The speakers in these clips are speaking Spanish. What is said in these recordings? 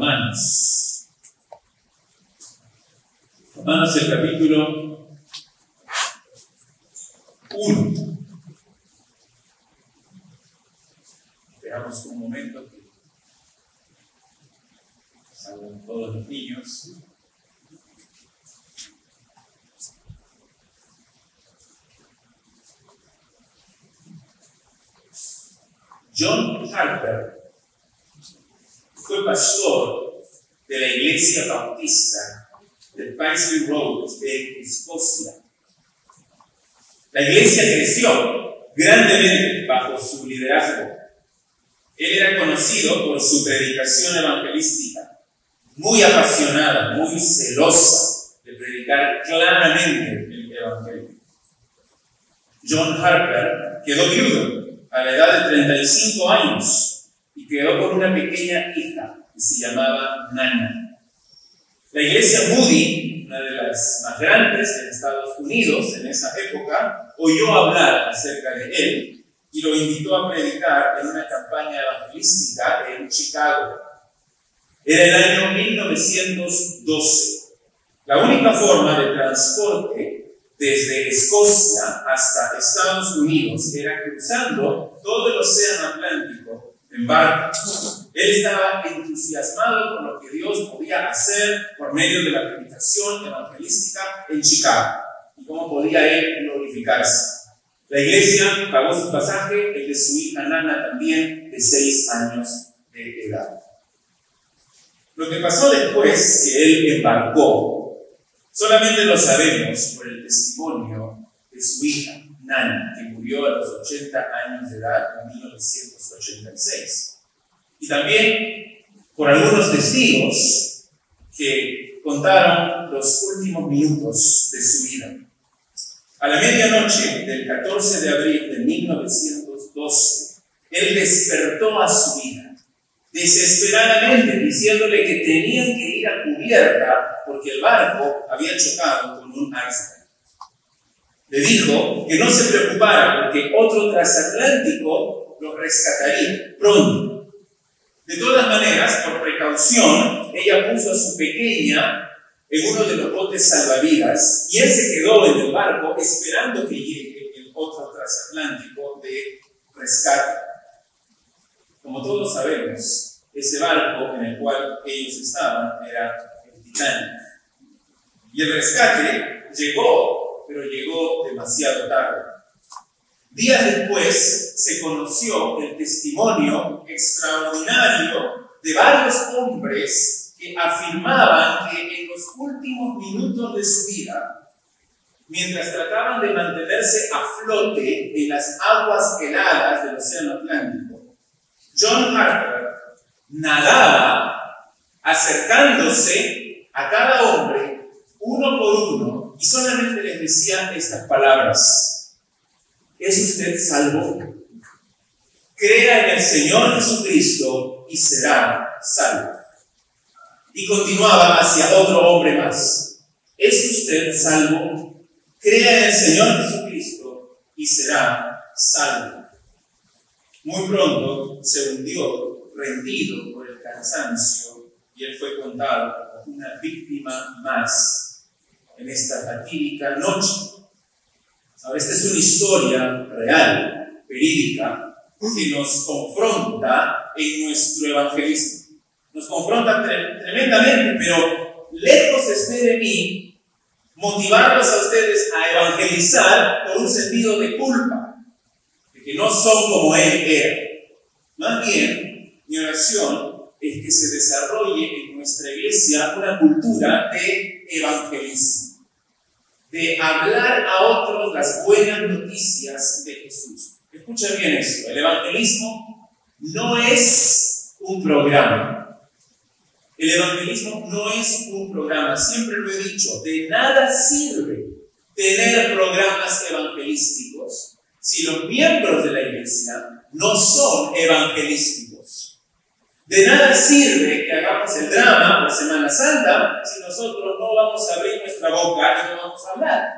Romanos. Romanos el capítulo 1. Esperamos un momento que salgan todos los niños. John Harper fue pastor de la iglesia bautista de Paisley Road en Escocia. La iglesia creció grandemente bajo su liderazgo. Él era conocido por su predicación evangelística, muy apasionada, muy celosa de predicar claramente el evangelio. John Harper quedó viudo a la edad de 35 años y quedó con una pequeña hija que se llamaba Nana. La iglesia Moody, una de las más grandes en Estados Unidos en esa época, oyó hablar acerca de él y lo invitó a predicar en una campaña evangelística en Chicago. Era el año 1912. La única forma de transporte desde Escocia hasta Estados Unidos era cruzando todo el océano Atlántico en barco. Él estaba entusiasmado con lo que Dios podía hacer por medio de la predicación evangelística en Chicago y cómo podía él glorificarse. La iglesia pagó su pasaje, el de su hija Nana también, de seis años de edad. Lo que pasó después que él embarcó, solamente lo sabemos por el testimonio de su hija Nana, que murió a los 80 años de edad en 1986. Y también por algunos testigos que contaron los últimos minutos de su vida. A la medianoche del 14 de abril de 1912, él despertó a su hija, desesperadamente diciéndole que tenían que ir a cubierta porque el barco había chocado con un iceberg. Le dijo que no se preocupara porque otro transatlántico lo rescataría pronto. De todas maneras, por precaución, ella puso a su pequeña en uno de los botes salvavidas y él se quedó en el barco esperando que llegue el otro transatlántico de rescate. Como todos sabemos, ese barco en el cual ellos estaban era el Titanic. Y el rescate llegó pero llegó demasiado tarde. Días después se conoció el testimonio extraordinario de varios hombres que afirmaban que en los últimos minutos de su vida, mientras trataban de mantenerse a flote en las aguas heladas del Océano Atlántico, John Harper nadaba acercándose a cada hombre uno por uno y solamente les decía estas palabras. ¿Es usted salvo? Crea en el Señor Jesucristo y será salvo. Y continuaba hacia otro hombre más. ¿Es usted salvo? Crea en el Señor Jesucristo y será salvo. Muy pronto se hundió, rendido por el cansancio, y él fue contado como una víctima más en esta fatídica noche. Ahora, esta es una historia real, verídica, que nos confronta en nuestro evangelismo. Nos confronta tremendamente, pero lejos esté de mí motivarlos a ustedes a evangelizar por un sentido de culpa, de que no son como Él era. Más bien, mi oración es que se desarrolle en nuestra iglesia una cultura de evangelismo de hablar a otros las buenas noticias de Jesús. Escucha bien esto, el evangelismo no es un programa. El evangelismo no es un programa, siempre lo he dicho, de nada sirve tener programas evangelísticos si los miembros de la iglesia no son evangelísticos. De nada sirve que hagamos el drama por Semana Santa si nosotros no vamos a abrir nuestra boca y no vamos a hablar.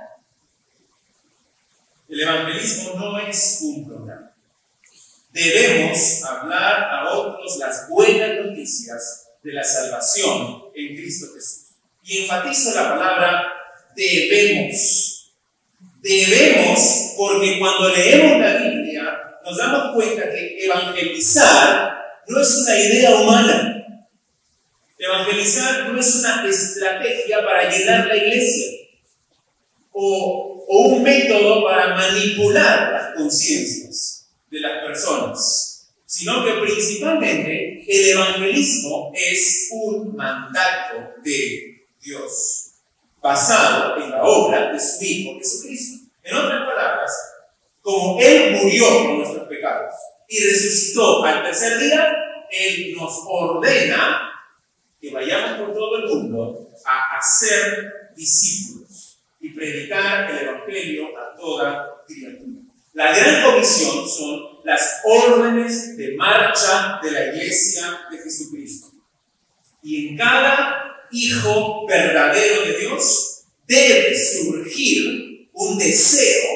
El evangelismo no es un programa. Debemos hablar a otros las buenas noticias de la salvación en Cristo Jesús. Y enfatizo la palabra debemos. Debemos porque cuando leemos la Biblia nos damos cuenta que evangelizar no es una idea humana. Evangelizar no es una estrategia para llenar la iglesia o, un método para manipular las conciencias de las personas, sino que principalmente el evangelismo es un mandato de Dios, basado en la obra de su Hijo Jesucristo. En otras palabras, como Él murió por nuestros pecados y resucitó al tercer día, Él nos ordena que vayamos por todo el mundo a hacer discípulos y predicar el Evangelio a toda criatura. La gran comisión son las órdenes de marcha de la iglesia de Jesucristo. Y en cada hijo verdadero de Dios debe surgir un deseo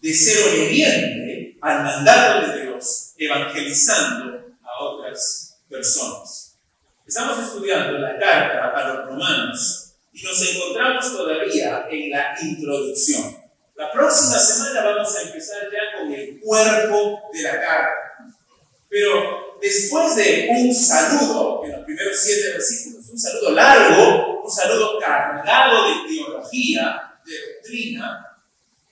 de ser obediente al mandato de Dios, evangelizando a otras personas. Estamos estudiando la carta a los romanos y nos encontramos todavía en la introducción. La próxima semana vamos a empezar ya con el cuerpo de la carta. Pero después de un saludo en los primeros siete versículos, un saludo largo, un saludo cargado de teología, de doctrina,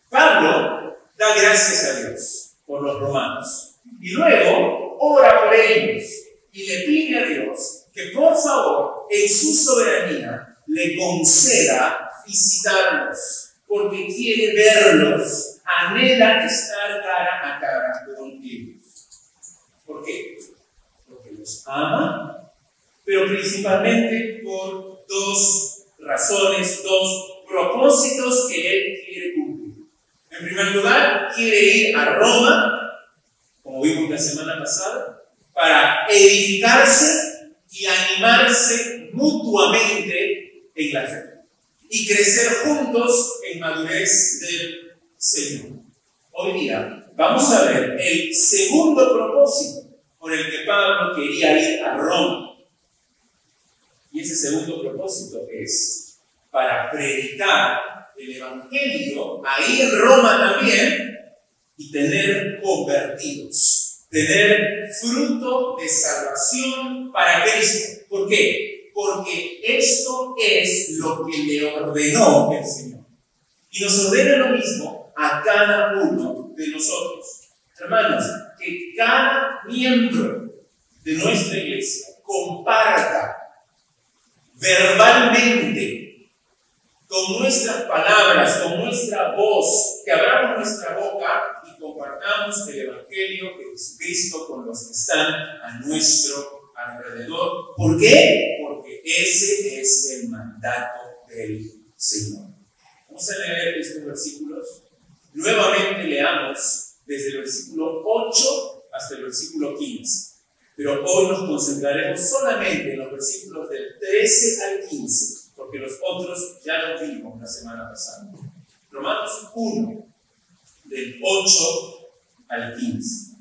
Pablo da gracias a Dios por los romanos. Y luego ora por ellos y le pide a Dios que por favor, en su soberanía, le conceda visitarlos porque quiere verlos, anhela estar cara a cara con ellos. ¿Por qué? Porque los ama, pero principalmente por dos razones, dos propósitos que él quiere cumplir. En primer lugar, quiere ir a Roma, como vimos la semana pasada, para edificarse y animarse mutuamente en la fe y crecer juntos en madurez del Señor. Hoy día vamos a ver el segundo propósito por el que Pablo quería ir a Roma. Y ese segundo propósito es para predicar el Evangelio ahí en Roma también y tener convertidos, tener fruto de salvación para Cristo. ¿Por qué? porque esto es lo que le ordenó el Señor. Y nos ordena lo mismo a cada uno de nosotros. Hermanos, que cada miembro de nuestra iglesia comparta verbalmente con nuestras palabras, con nuestra voz, que abramos nuestra boca y compartamos el Evangelio de Jesucristo con los que están a nuestro alrededor. ¿Por qué? Porque ese es el mandato del Señor. Vamos a leer estos versículos. Nuevamente leamos desde el versículo 8 hasta el versículo 15. Pero hoy nos concentraremos solamente en los versículos del 13 al 15, porque los otros ya los vimos la semana pasada. Romanos 1, del 8 al 15.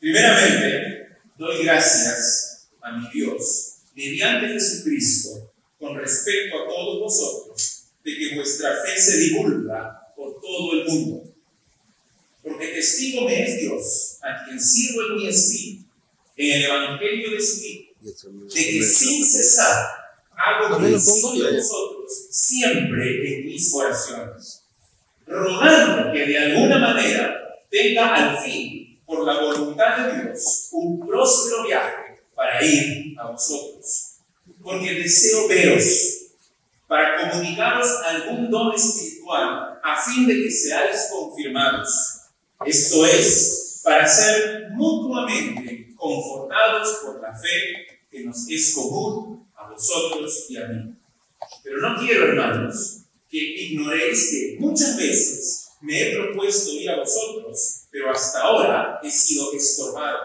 Primeramente, doy gracias a mi Dios, mediante Jesucristo, con respecto a todos vosotros, de que vuestra fe se divulga por todo el mundo. Porque testigo me es Dios, a quien sirvo en mi espíritu, en el Evangelio de su Hijo, de que sin cesar hago mención de vosotros siempre en mis oraciones, rogando que de alguna manera tenga al fin por la voluntad de Dios, un próspero viaje para ir a vosotros. Porque deseo veros para comunicaros algún don espiritual a fin de que seáis confirmados. Esto es, para ser mutuamente confortados por la fe que nos es común vosotros y a mí. Pero no quiero, hermanos, que ignoréis que muchas veces me he propuesto ir a vosotros, pero hasta ahora he sido estorbado,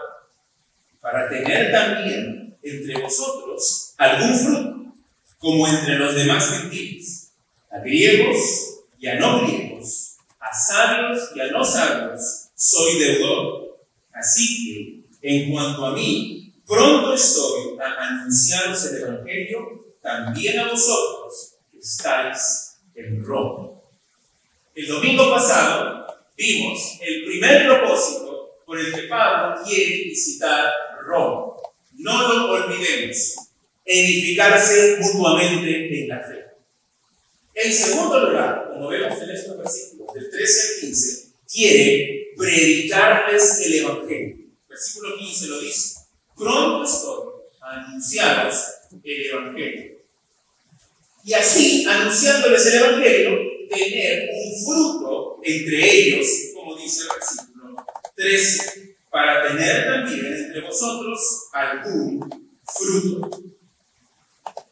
para tener también entre vosotros algún fruto, como entre los demás gentiles, a griegos y a no griegos, a sabios y a no sabios, soy deudor. Así que, en cuanto a mí, pronto estoy a anunciaros el Evangelio también a vosotros que estáis en Roma. El domingo pasado vimos el primer propósito por el que Pablo quiere visitar Roma. No lo olvidemos, edificarse mutuamente en la fe. En segundo lugar, como vemos en estos versículos, del 13 al 15, quiere predicarles el Evangelio. Versículo 15 lo dice, pronto estoy a el Evangelio. Y así, anunciándoles el Evangelio, tener un fruto entre ellos, como dice el versículo 13, para tener también entre vosotros algún fruto.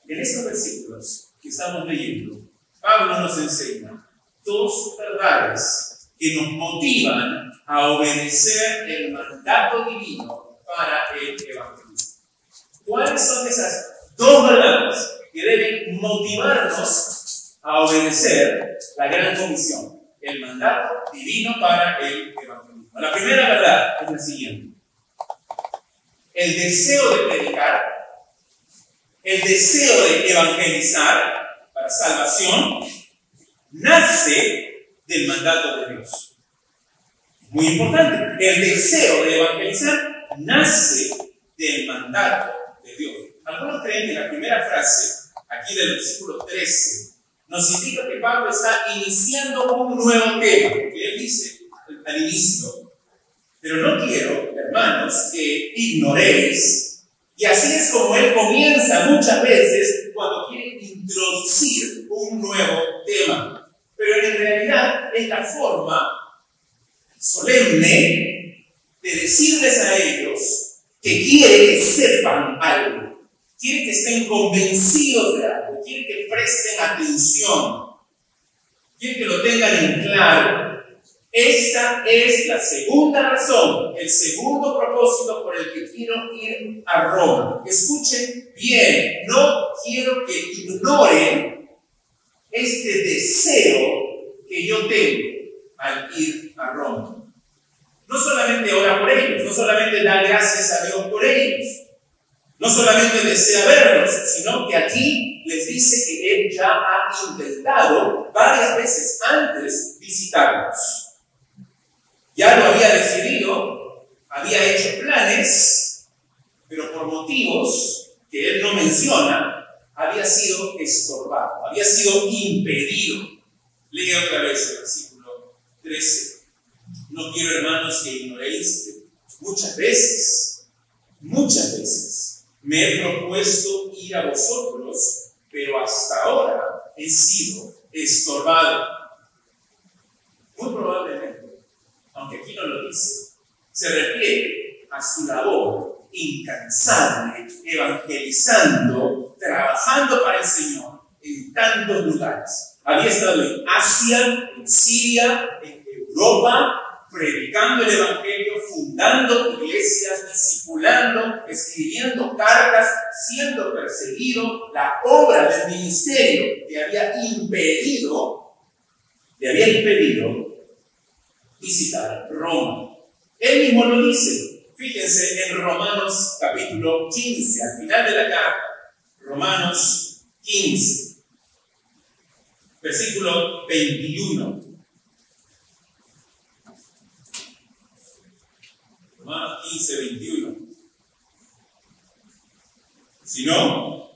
En estos versículos que estamos leyendo, Pablo nos enseña dos verdades que nos motivan a obedecer el mandato divino para el Evangelio. ¿Cuáles son esas dos verdades que deben motivarnos a obedecer la gran comisión, el mandato divino para el Evangelio? La primera verdad es la siguiente. El deseo de predicar, el deseo de evangelizar, salvación nace del mandato de Dios. Muy importante, el deseo de evangelizar nace del mandato de Dios. Algunos creen que la primera frase, aquí del versículo 13, nos indica que Pablo está iniciando un nuevo tema, que él dice al inicio, pero no quiero, hermanos, que ignoréis, y así es como él comienza muchas veces cuando quiere introducir un nuevo tema. Pero en realidad es la forma solemne de decirles a ellos que quiere que sepan algo, quiere que estén convencidos de algo, quiere que presten atención, quiere que lo tengan en claro. Esta es la segunda razón, el segundo propósito por el que quiero ir a Roma. Escuchen bien, no quiero que ignoren este deseo que yo tengo al ir a Roma. No solamente ora por ellos, no solamente da gracias a Dios por ellos, no solamente desea verlos, sino que aquí les dice que Él ya ha intentado varias veces antes visitarlos. Ya lo había decidido, había hecho planes, pero por motivos que él no menciona, había sido estorbado, había sido impedido. Lea otra vez el versículo 13. No quiero, hermanos, que ignoréis muchas veces, muchas veces me he propuesto ir a vosotros, pero hasta ahora he sido estorbado. Muy probablemente aunque aquí no lo dice, se refiere a su labor incansable, evangelizando, trabajando para el Señor en tantos lugares. Había estado en Asia, en Siria, en Europa, predicando el Evangelio, fundando iglesias, discipulando, escribiendo cartas, siendo perseguido. La obra del ministerio le había impedido, le había impedido visitar Roma. Él mismo lo dice. Fíjense en Romanos capítulo 15, al final de la carta. Romanos 15, versículo 21. Romanos 15, 21. Si no,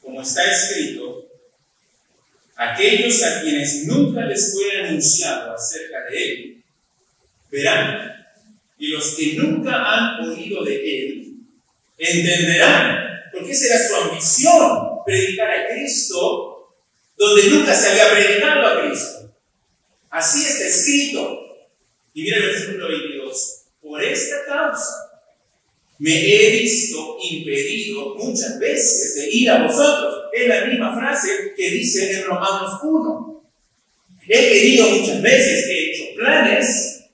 como está escrito, Aquellos a quienes nunca les fue anunciado acerca de Él, verán. Y los que nunca han oído de Él, entenderán. Porque esa era su ambición, predicar a Cristo donde nunca se había predicado a Cristo. Así está escrito. Y mira el versículo 22. Por esta causa me he visto impedido muchas veces de ir a vosotros. Es la misma frase que dice en Romanos 1. He querido muchas veces, he hecho planes,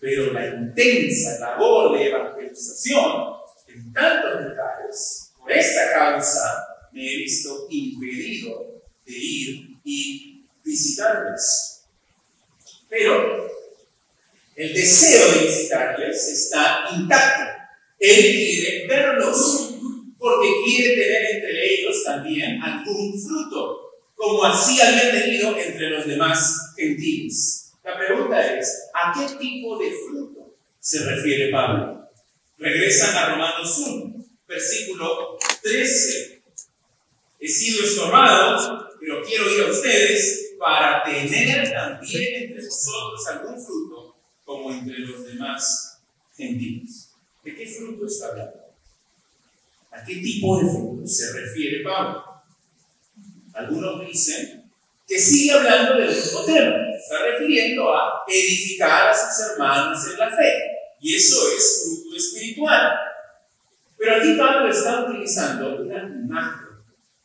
pero la intensa labor de evangelización en tantos lugares, por esta causa, me he visto impedido de ir y visitarles. Pero el deseo de visitarles está intacto Él quiere verlos, porque quiere tener entre ellos también algún fruto, como así había tenido entre los demás gentiles. La pregunta es, ¿a qué tipo de fruto se refiere Pablo? Regresan a Romanos 1, versículo 13. He sido estorbado, pero quiero ir a ustedes para tener también entre vosotros algún fruto, como entre los demás gentiles. ¿De qué fruto está hablando? ¿A qué tipo de fruto se refiere Pablo? Algunos dicen que sigue hablando del mismo tema, está refiriendo a edificar a sus hermanos en la fe, y eso es fruto espiritual. Pero aquí Pablo está utilizando una imagen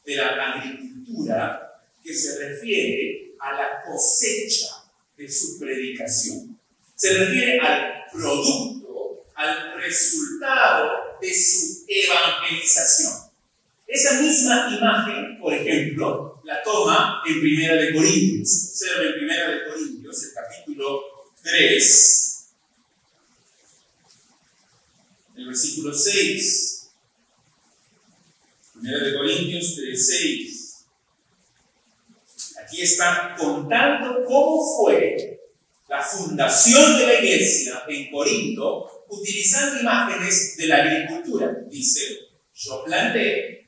de la agricultura que se refiere a la cosecha de su predicación. Se refiere al producto, al resultado de su evangelización. Esa misma imagen, por ejemplo, la toma en Primera de Corintios. Observa en Primera de Corintios, el capítulo 3, el versículo 6. Primera de Corintios 3, 6. Aquí está contando cómo fue la fundación de la iglesia en Corinto utilizando imágenes de la agricultura. Dice, yo planté,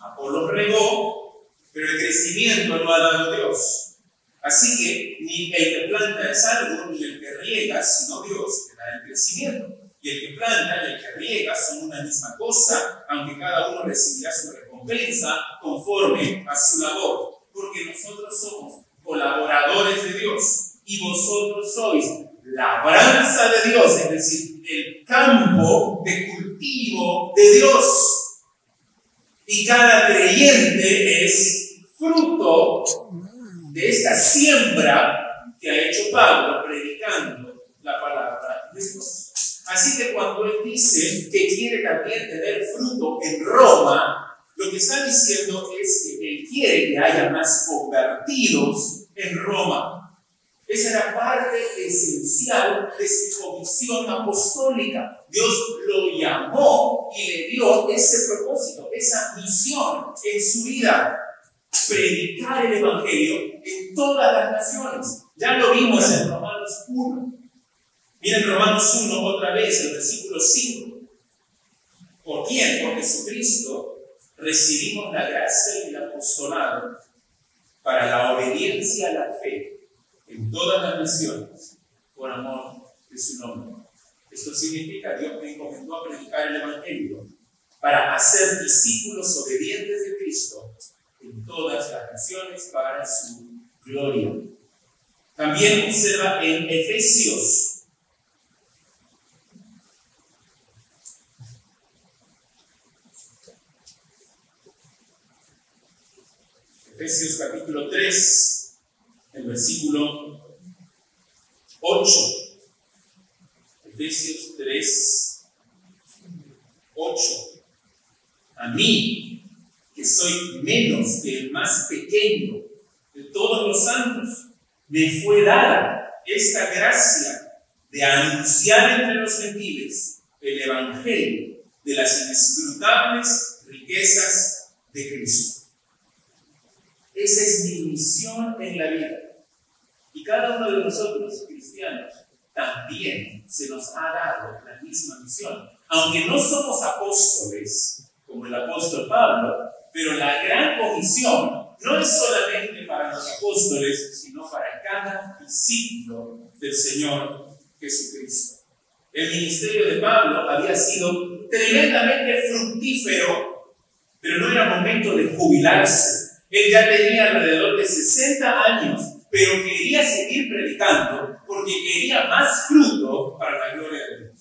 Apolo regó, pero el crecimiento lo ha dado Dios. Así que ni el que planta es algo, ni el que riega, sino Dios que da el crecimiento. Y el que planta y el que riega son una misma cosa, aunque cada uno recibirá su recompensa conforme a su labor. Porque nosotros somos colaboradores de Dios y vosotros sois labranza de Dios, es decir, el campo de cultivo de Dios. Y cada creyente es fruto de esta siembra que ha hecho Pablo predicando la palabra de Dios. Así que cuando él dice que quiere también tener fruto en Roma, lo que está diciendo es que él quiere que haya más convertidos en Roma. Esa era parte esencial de su comisión apostólica. Dios lo llamó y le dio ese propósito, esa misión en su vida. Predicar el Evangelio en todas las naciones. Ya lo vimos en Romanos 1. Miren Romanos 1 otra vez, el versículo 5. ¿Por quién? Por Jesucristo recibimos la gracia y el apostolado para la obediencia a la fe en todas las naciones por amor de su nombre. Esto significa Dios me encomendó a predicar el Evangelio para hacer discípulos obedientes de Cristo en todas las naciones para su gloria. También observa en Efesios Efesios capítulo 3, el versículo 8. Efesios 3, 8. A mí, que soy menos que el más pequeño de todos los santos, me fue dada esta gracia de anunciar entre los gentiles el Evangelio de las inescrutables riquezas de Cristo. Esa es mi misión en la vida. Y cada uno de nosotros, cristianos, también se nos ha dado la misma misión. Aunque no somos apóstoles, como el apóstol Pablo, pero la gran comisión no es solamente para los apóstoles, sino para cada discípulo del Señor Jesucristo. El ministerio de Pablo había sido tremendamente fructífero, pero no era momento de jubilarse. Él ya tenía alrededor de 60 años pero quería seguir predicando porque quería más fruto para la gloria de Dios.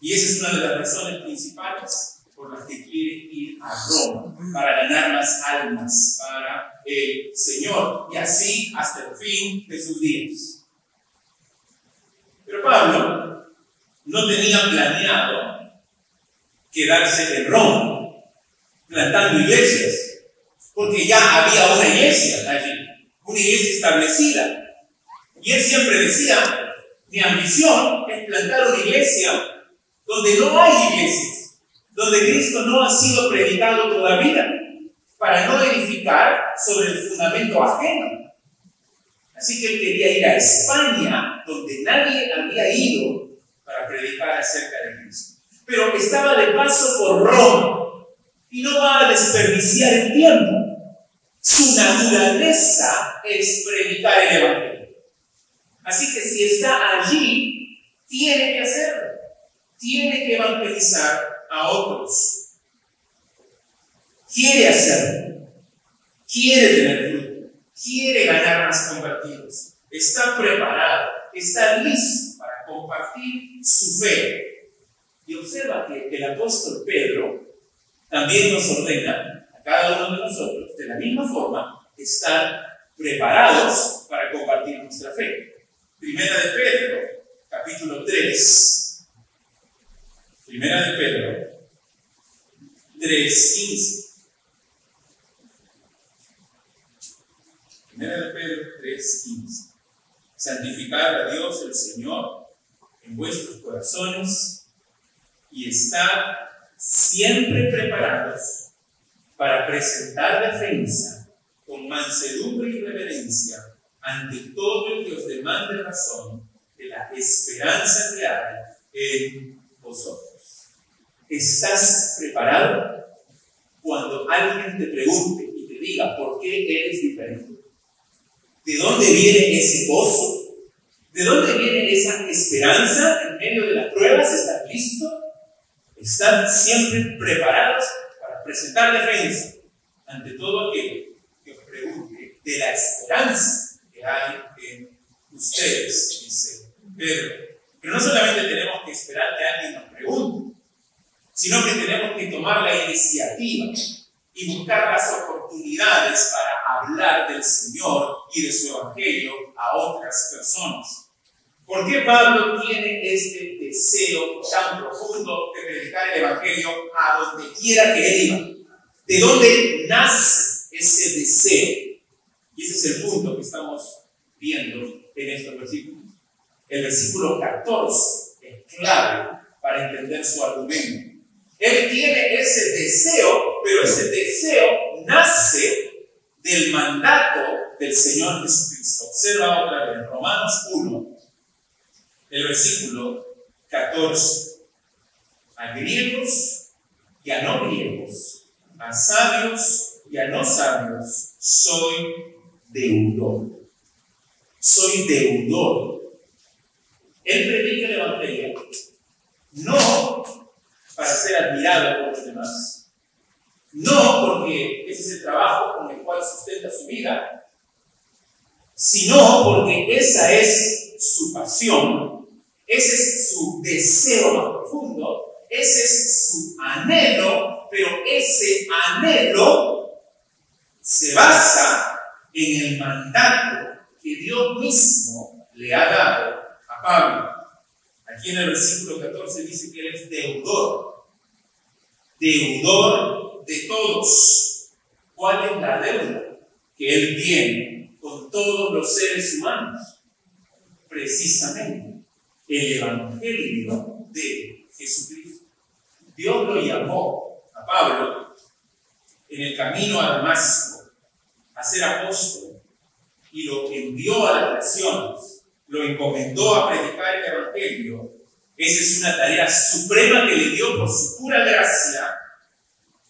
Y esa es una de las razones principales por las que quiere ir a Roma, para ganar más almas para el Señor, y así hasta el fin de sus días. Pero Pablo no tenía planeado quedarse en Roma, plantando iglesias, porque ya había una iglesia una iglesia establecida. Y él siempre decía, mi ambición es plantar una iglesia donde no hay iglesias, donde Cristo no ha sido predicado todavía, para no edificar sobre el fundamento ajeno. Así que él quería ir a España, donde nadie había ido, para predicar acerca de Cristo. Pero estaba de paso por Roma y no va a desperdiciar el tiempo. Su naturaleza es predicar el Evangelio. Así que si está allí, tiene que hacerlo. Tiene que evangelizar a otros. Quiere hacerlo. Quiere tener fruto. Quiere ganar más convertidos. Está preparado. Está listo para compartir su fe. Y observa que el apóstol Pedro también nos ordena cada uno de nosotros, de la misma forma, estar preparados para compartir nuestra fe. Primera de Pedro, capítulo 3. Primera de Pedro, 3, 15. Primera de Pedro 3, 15. Santificar a Dios el Señor en vuestros corazones y estar siempre preparados para presentar defensa con mansedumbre y reverencia ante todo el que os demande razón de la esperanza que hay en vosotros. ¿Estás preparado cuando alguien te pregunte y te diga por qué eres diferente? ¿De dónde viene ese gozo? ¿De dónde viene esa esperanza en medio de las pruebas? ¿Estás listo? ¿Están siempre preparados para presentar defensa ante todo aquel que os pregunte de la esperanza hay en ustedes, dice Pedro. Pero no solamente tenemos que esperar que alguien nos pregunte, sino que tenemos que tomar la iniciativa y buscar las oportunidades para hablar del Señor y de su Evangelio a otras personas. ¿Por qué Pablo tiene este deseo tan profundo de predicar el Evangelio a donde quiera que él iba? ¿De dónde nace ese deseo? Y ese es el punto que estamos viendo en estos versículos. El versículo 14 es clave para entender su argumento. Él tiene ese deseo, pero ese deseo nace del mandato del Señor Jesucristo. Observa otra vez, Romanos 1, el versículo 14. A griegos y a no griegos, a sabios y a no sabios, soy deudor. Soy deudor. Él predica el Evangelio no para ser admirado por los demás, no porque ese es el trabajo con el cual sustenta su vida, sino porque esa es su pasión, ese es su deseo más profundo, ese es su anhelo, pero ese anhelo se basa en el mandato que Dios mismo le ha dado a Pablo. Aquí en el versículo 14 dice que él es deudor, deudor de todos. ¿Cuál es la deuda que él tiene con todos los seres humanos? Precisamente el Evangelio de Jesucristo. Dios lo llamó a Pablo en el camino a Damasco a ser apóstol y lo envió a las naciones, lo encomendó a predicar el Evangelio, esa es una tarea suprema que le dio por su pura gracia.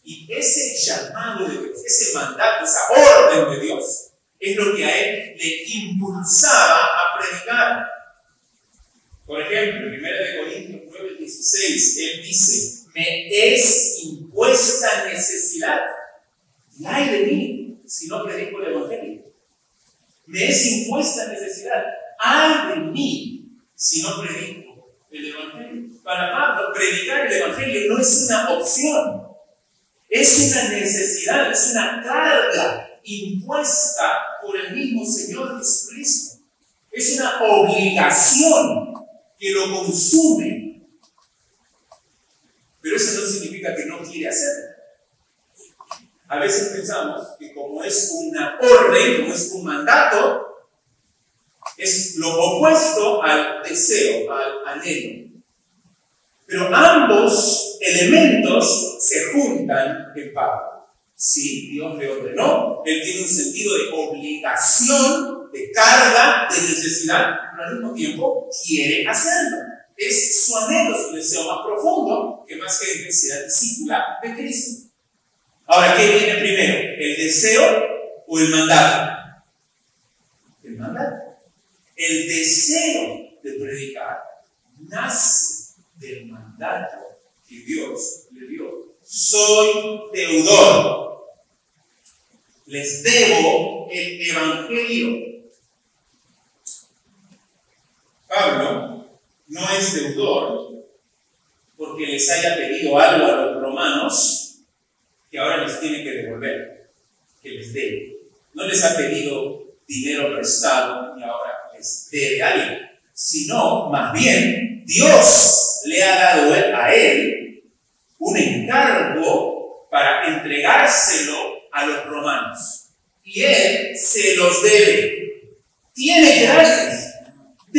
Y ese llamado de Dios, ese mandato, esa orden de Dios, es lo que a él le impulsaba a predicar. Por ejemplo, en 1 Corintios 9, 16, él dice, me es impuesta necesidad. Y de mí si no predico el Evangelio. Me es impuesta necesidad. Hay de mí si no predico el Evangelio. Para Pablo, predicar el Evangelio no es una opción. Es una necesidad, es una carga impuesta por el mismo Señor Jesucristo. Es una obligación que lo consume. Pero eso no significa que no quiere hacerlo. A veces pensamos que como es una orden, como es un mandato, es lo opuesto al deseo, al anhelo. Pero ambos elementos se juntan en Pablo. Sí, Dios le ordenó, él tiene un sentido de obligación, de carga, de necesidad, pero al mismo tiempo quiere hacerlo. Es su anhelo, su deseo más profundo, que más gente sea discípula de Cristo. Ahora, ¿qué viene primero? ¿El deseo o el mandato? El mandato. El deseo de predicar nace del mandato que Dios le dio. Soy deudor. Les debo el Evangelio. Pablo no es deudor porque les haya pedido algo a los romanos que ahora les tiene que devolver, que les debe. No les ha pedido dinero prestado y ahora les debe algo, sino más bien Dios le ha dado a él un encargo para entregárselo a los romanos. Y él se los debe. Tiene que.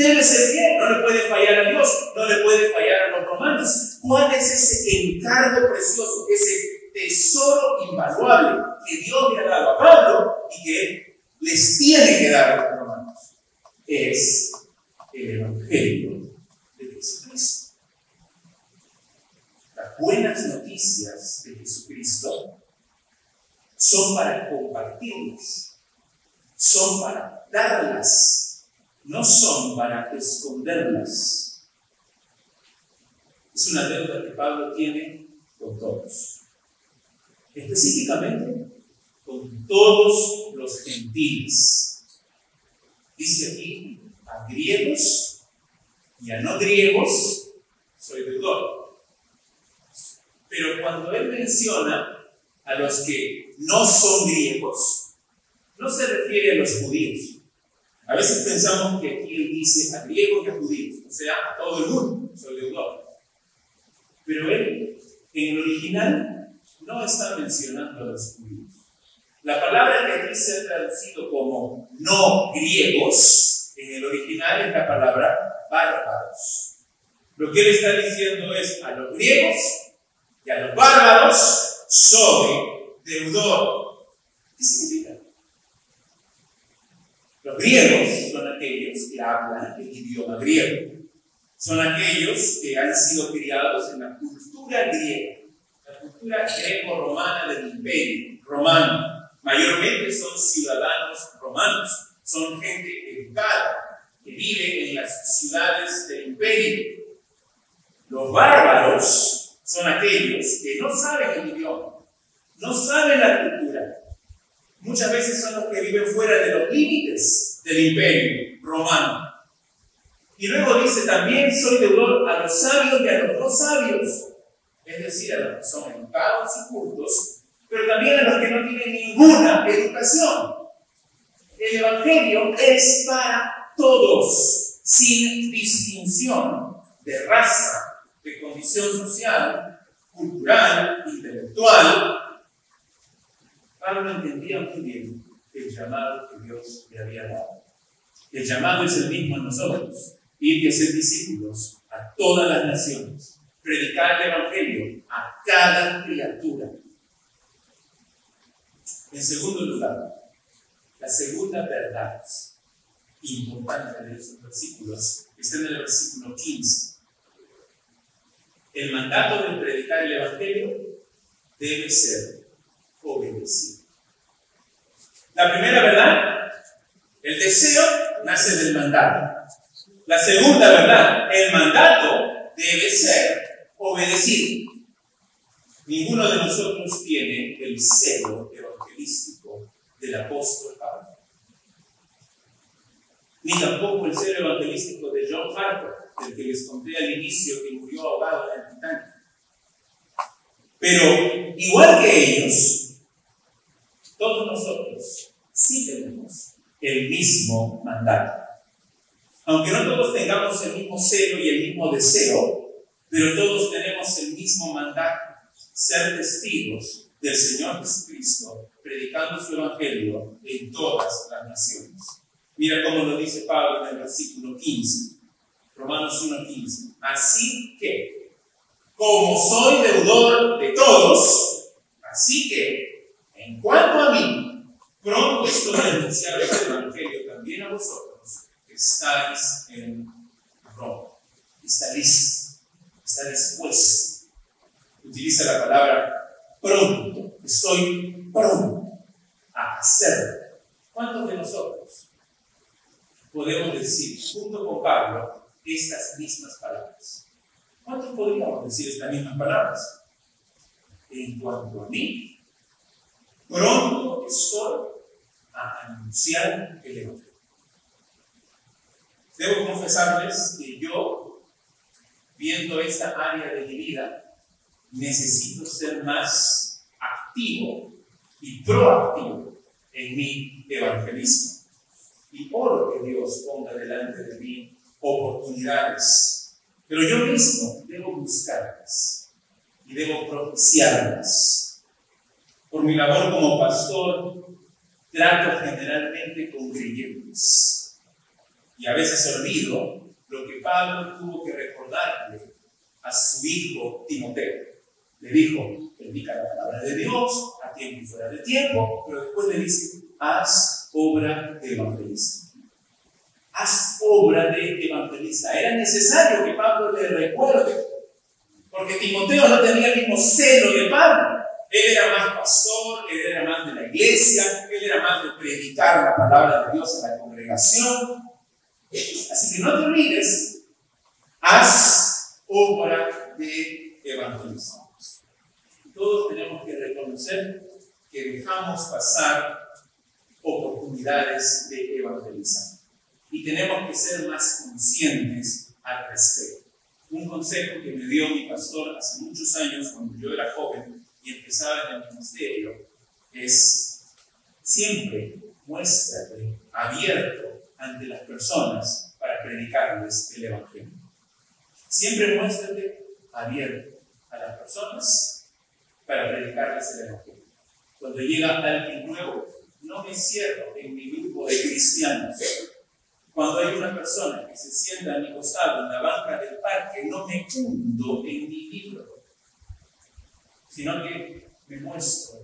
Debe ser bien. No le puede fallar a Dios. No le puede fallar a los romanos. ¿Cuál es ese encargo precioso? Ese tesoro invaluable que Dios le ha dado a Pablo y que les tiene que dar a los romanos. Es el Evangelio las buenas noticias de Jesucristo son para compartirlas, son para darlas, no son para esconderlas. Es una deuda que Pablo tiene con todos, específicamente con todos los gentiles. Dice aquí a griegos y a no griegos soy deudor. Pero cuando él menciona a los que no son griegos, no se refiere a los judíos. A veces pensamos que aquí él dice a griegos y a judíos, o sea, a todo el mundo, soy deudor. Pero él, en el original, no está mencionando a los judíos. La palabra que aquí se ha traducido como no griegos, en el original es la palabra bárbaros. Lo que él está diciendo es a los griegos y a los bárbaros soy deudor. ¿Qué significa? Los griegos son aquellos que hablan el idioma griego. Son aquellos que han sido criados en la cultura griega, la cultura greco-romana del imperio romano. Mayormente son ciudadanos romanos, son gente educada, que vive en las ciudades del imperio. Los bárbaros son aquellos que no saben el idioma, no saben la cultura. Muchas veces son los que viven fuera de los límites del imperio romano. Y luego dice también, soy deudor a los sabios y a los no sabios. Es decir, a los que son educados y cultos, pero también a los que no tienen ninguna educación. El Evangelio es para todos, sin distinción de raza, de condición social, cultural, intelectual. Pablo entendía muy bien el llamado que Dios le había dado. El llamado es el mismo en nosotros, ir y hacer discípulos a todas las naciones, predicar el Evangelio a cada criatura. En segundo lugar, la segunda verdad importante de estos versículos está en el versículo 15. El mandato de predicar el Evangelio debe ser obedecido. La primera verdad, el deseo nace del mandato. La segunda verdad, el mandato debe ser obedecido. Ninguno de nosotros tiene el celo evangelístico del apóstol Pablo ni tampoco el ser evangelístico de John Harper, del que les conté al inicio que murió ahogado en el Titanic. Pero igual que ellos, todos nosotros sí tenemos el mismo mandato. Aunque no todos tengamos el mismo celo y el mismo deseo, pero todos tenemos el mismo mandato, ser testigos del Señor Jesucristo, predicando su Evangelio en todas las naciones. Mira cómo lo dice Pablo en el versículo 15, Romanos 1.15. Así que como soy deudor de todos, así que, en cuanto a mí, pronto estoy a anunciar este evangelio también a vosotros, que estáis en Roma. Está listo, está dispuesto. Utiliza la palabra pronto, estoy pronto a hacerlo. ¿Cuántos de nosotros podemos decir, junto con Pablo, estas mismas palabras? ¿Cuántos podríamos decir estas mismas palabras? En cuanto a mí, pronto estoy anunciar el Evangelio. Debo confesarles que yo, viendo esta área de mi vida, necesito ser más activo y proactivo en mi evangelismo. Y oro que Dios ponga delante de mí oportunidades pero yo mismo debo buscarlas y debo propiciarlas. Por mi labor como pastor, trato generalmente con creyentes. Y a veces olvido lo que Pablo tuvo que recordarle a su hijo Timoteo. Le dijo, predica la palabra de Dios a tiempo y fuera de tiempo, pero después le dice, haz obra de evangelista haz obra de evangelista. Era necesario que Pablo le recuerde, porque Timoteo no tenía el mismo celo de Pablo. Él era más pastor, él era más de la iglesia, él era más de predicar la palabra de Dios a la congregación. Así que no te olvides, haz obra de evangelista. Todos tenemos que reconocer que dejamos pasar oportunidades de evangelizar y tenemos que ser más conscientes al respecto. Un consejo que me dio mi pastor hace muchos años cuando yo era joven y empezaba en el ministerio es siempre muéstrate abierto ante las personas para predicarles el Evangelio. Siempre muéstrate abierto a las personas para predicarles el Evangelio. Cuando llega alguien nuevo, no me cierro en mi grupo de cristianos cuando hay una persona que se sienta a mi costado en la banca del parque, no me hundo en mi libro, sino que me muestro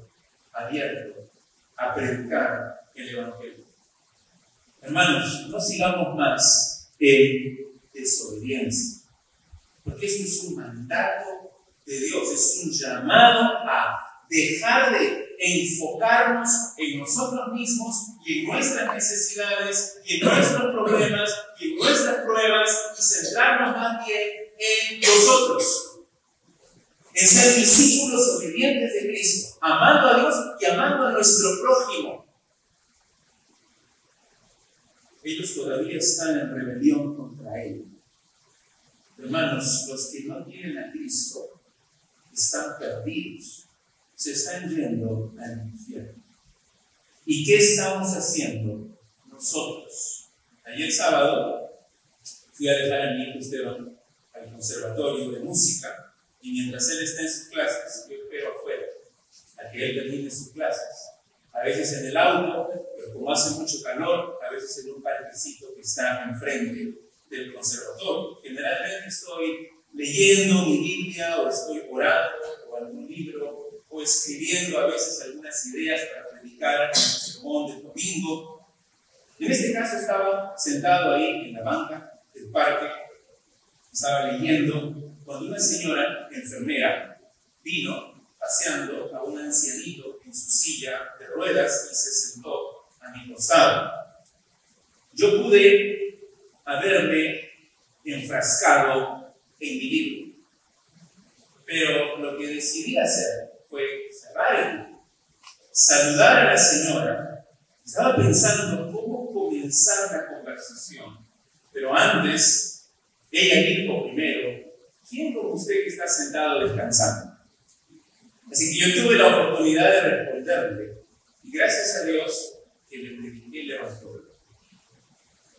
abierto a predicar el Evangelio. Hermanos, no sigamos más en desobediencia, porque esto es un mandato de Dios, es un llamado a dejar de enfocarnos en nosotros mismos y en nuestras necesidades y en nuestros problemas y en nuestras pruebas y centrarnos más bien en nosotros, en ser discípulos obedientes de Cristo, amando a Dios y amando a nuestro prójimo. Ellos todavía están en rebelión contra Él. Hermanos, los que no tienen a Cristo están perdidos se están yendo al infierno. ¿Y qué estamos haciendo nosotros? Ayer sábado fui a dejar a mi hijo Esteban al conservatorio de música y mientras él está en sus clases, yo espero que él termine sus clases. A veces en el auto, pero como hace mucho calor, a veces en un parquecito que está enfrente del conservatorio. Generalmente estoy leyendo mi Biblia o estoy orando o algún libro o escribiendo a veces algunas ideas para predicar el sermón del domingo. En este caso estaba sentado ahí en la banca del parque, estaba leyendo, cuando una señora enfermera vino paseando a un ancianito en su silla de ruedas y se sentó a mi costado. Yo pude haberme enfrascado en mi libro, pero lo que decidí hacer fue cerrar el saludar a la señora. Estaba pensando cómo comenzar la conversación, pero antes ella dijo primero, ¿quién como usted que está sentado descansando? Así que yo tuve la oportunidad de responderle y gracias a Dios que le prediqué el Evangelio.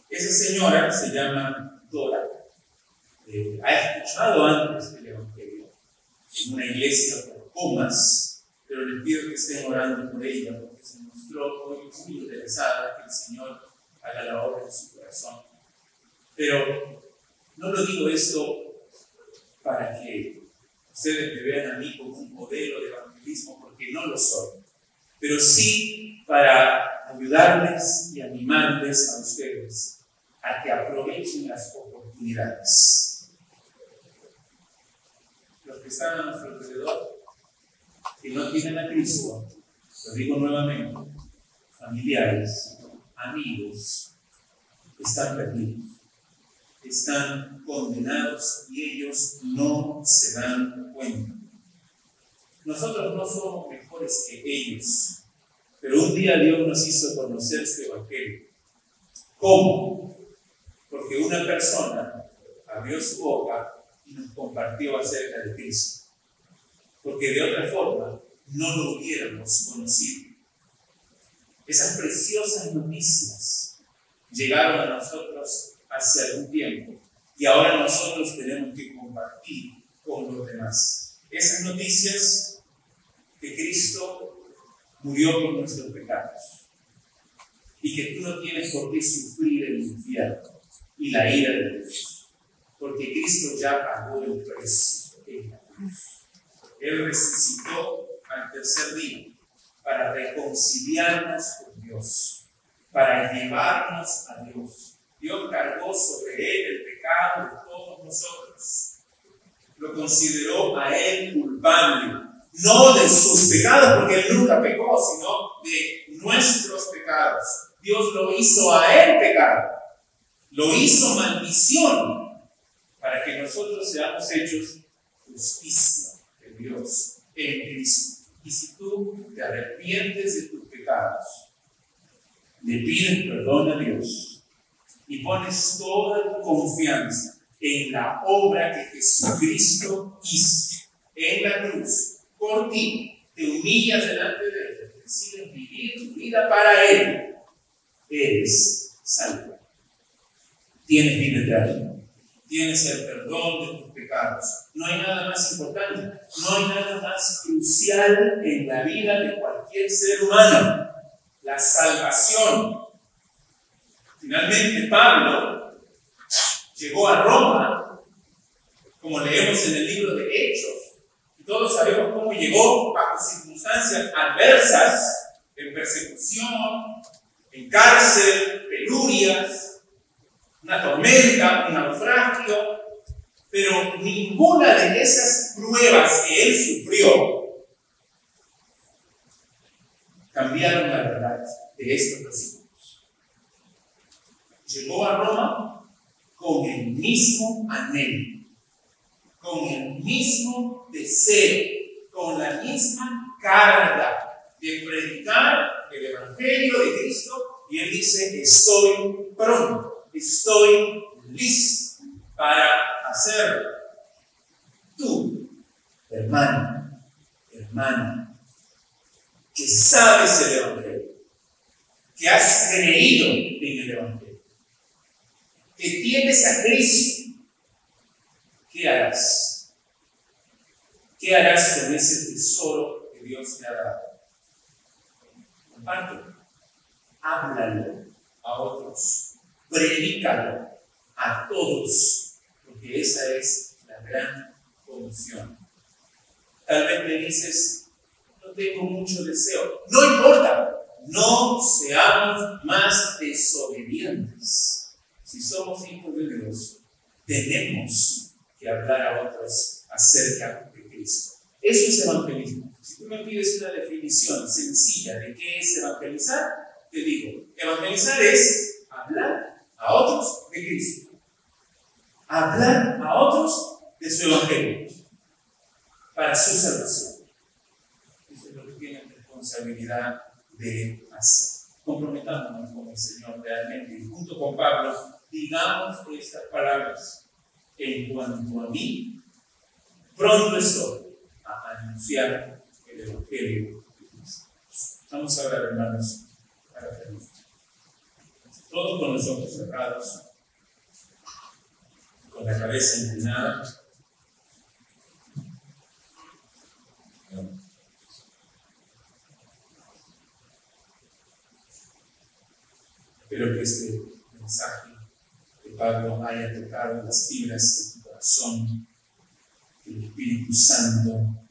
Esa señora se llama Dora. Eh, ha escuchado antes el Evangelio en una iglesia comas, pero les pido que estén orando por ella porque se mostró muy, muy interesada que el Señor haga la obra en su corazón. Pero no lo digo esto para que ustedes me vean a mí como un modelo de evangelismo porque no lo soy, pero sí para ayudarles y animarles a ustedes a que aprovechen las oportunidades. Los que están a nuestro alrededor, que no tienen a Cristo, lo digo nuevamente, familiares, amigos, están perdidos, están condenados y ellos no se dan cuenta. Nosotros no somos mejores que ellos, pero un día Dios nos hizo conocer este Evangelio. ¿Cómo? Porque una persona abrió su boca y nos compartió acerca de Cristo. Porque de otra forma no lo hubiéramos conocido. Esas preciosas noticias llegaron a nosotros hace algún tiempo y ahora nosotros tenemos que compartir con los demás. Esas noticias que Cristo murió por nuestros pecados y que tú no tienes por qué sufrir el infierno y la ira de Dios, porque Cristo ya pagó el precio en la cruz. Él resucitó al tercer día para reconciliarnos con Dios, para llevarnos a Dios. Dios cargó sobre él el pecado de todos nosotros. Lo consideró a él culpable, no de sus pecados, porque él nunca pecó, sino de nuestros pecados. Dios lo hizo a él pecado, lo hizo maldición, para que nosotros seamos hechos justicia de Dios en Cristo. Y si tú te arrepientes de tus pecados, le pides perdón a Dios y pones toda tu confianza en la obra que Jesucristo hizo en la cruz por ti, te humillas delante de Él, decides vivir tu vida para Él, eres salvo. Tienes vida eterna, tienes el perdón de tus pecados. No hay nada más importante, no hay nada más crucial en la vida de cualquier ser humano. La salvación. Finalmente, Pablo llegó a Roma, como leemos en el libro de Hechos, y todos sabemos cómo llegó bajo circunstancias adversas, en persecución, en cárcel, penurias, una tormenta, un naufragio, pero ninguna de esas pruebas que él sufrió cambiaron la verdad de estos versículos. Llegó a Roma con el mismo anhelo, con el mismo deseo, con la misma carga de predicar el Evangelio de Cristo y él dice, estoy pronto, estoy listo para hacerlo. Tú, hermano, hermana, que sabes el Evangelio, que has creído en el Evangelio, que tienes a Cristo, ¿qué harás? ¿Qué harás con ese tesoro que Dios te ha dado? Compártelo, háblalo a otros, predícalo a todos, porque esa es la gran comisión. Tal vez me dices, no tengo mucho deseo. No importa, no seamos más desobedientes. Si somos hijos de Dios, tenemos que hablar a otros acerca de Cristo. Eso es evangelismo. Si tú me pides una definición sencilla de qué es evangelizar, te digo, evangelizar es hablar a otros de Cristo. Hablar a otros de su evangelio para su salvación. Eso es lo que tienen responsabilidad de hacer. Comprometámonos con el Señor realmente junto con Pablo digamos estas palabras. En cuanto a mí, pronto estoy a anunciar el Evangelio de Cristo. Vamos a ver, hermanos, para terminar. Todos con los ojos cerrados, con la cabeza inclinada. Espero que este mensaje Pablo haya tocado las fibras de tu corazón que el Espíritu Santo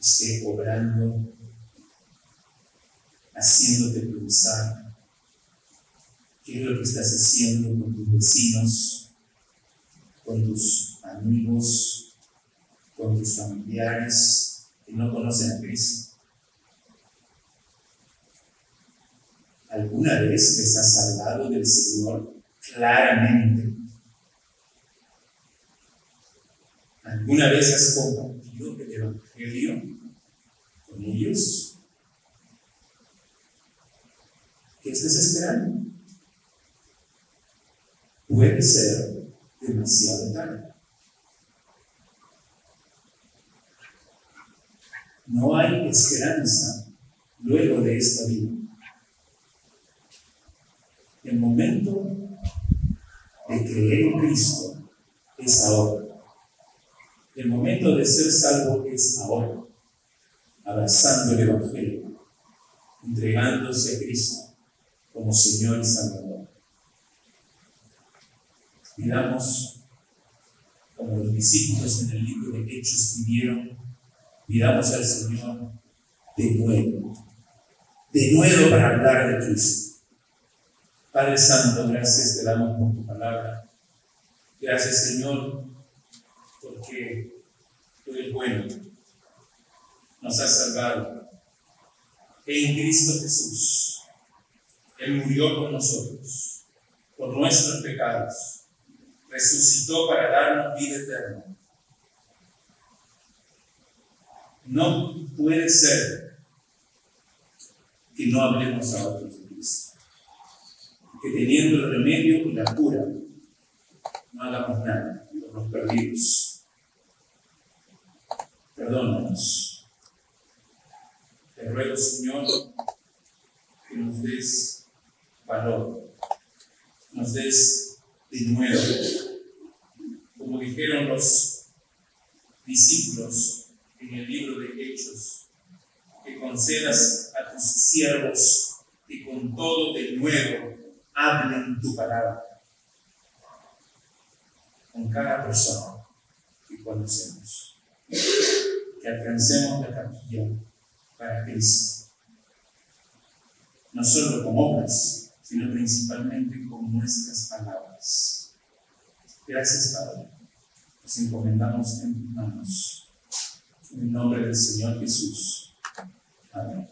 esté obrando, haciéndote pensar qué es lo que estás haciendo con tus vecinos, con tus amigos, con tus familiares que no conocen a Cristo. ¿Alguna vez les has hablado del Señor claramente? ¿Alguna vez has compartido el Evangelio con ellos? ¿Qué estás esperando? Puede ser demasiado tarde. No hay esperanza luego de esta vida. El momento de creer en Cristo es ahora. El momento de ser salvo es ahora, abrazando el Evangelio, entregándose a Cristo como Señor y Salvador. Miramos, como los discípulos en el libro de Hechos pidieron, miramos al Señor de nuevo, de nuevo para hablar de Cristo. Padre Santo, gracias te damos por tu palabra. Gracias, Señor, porque tú eres bueno. Nos has salvado. En Cristo Jesús. Él murió por nosotros, por nuestros pecados. Resucitó para darnos vida eterna. No puede ser que no hablemos a otros que teniendo el remedio y la cura, no hagamos nada por los perdidos. Perdónanos. Te ruego, Señor, que nos des valor, nos des de nuevo, como dijeron los discípulos en el libro de Hechos, que concedas a tus siervos que con todo de nuevo hablen tu palabra con cada persona que conocemos. Que alcancemos la capilla para Cristo. No solo con obras, sino principalmente con nuestras palabras. Gracias, Padre. Nos encomendamos en tus manos. En el nombre del Señor Jesús. Amén.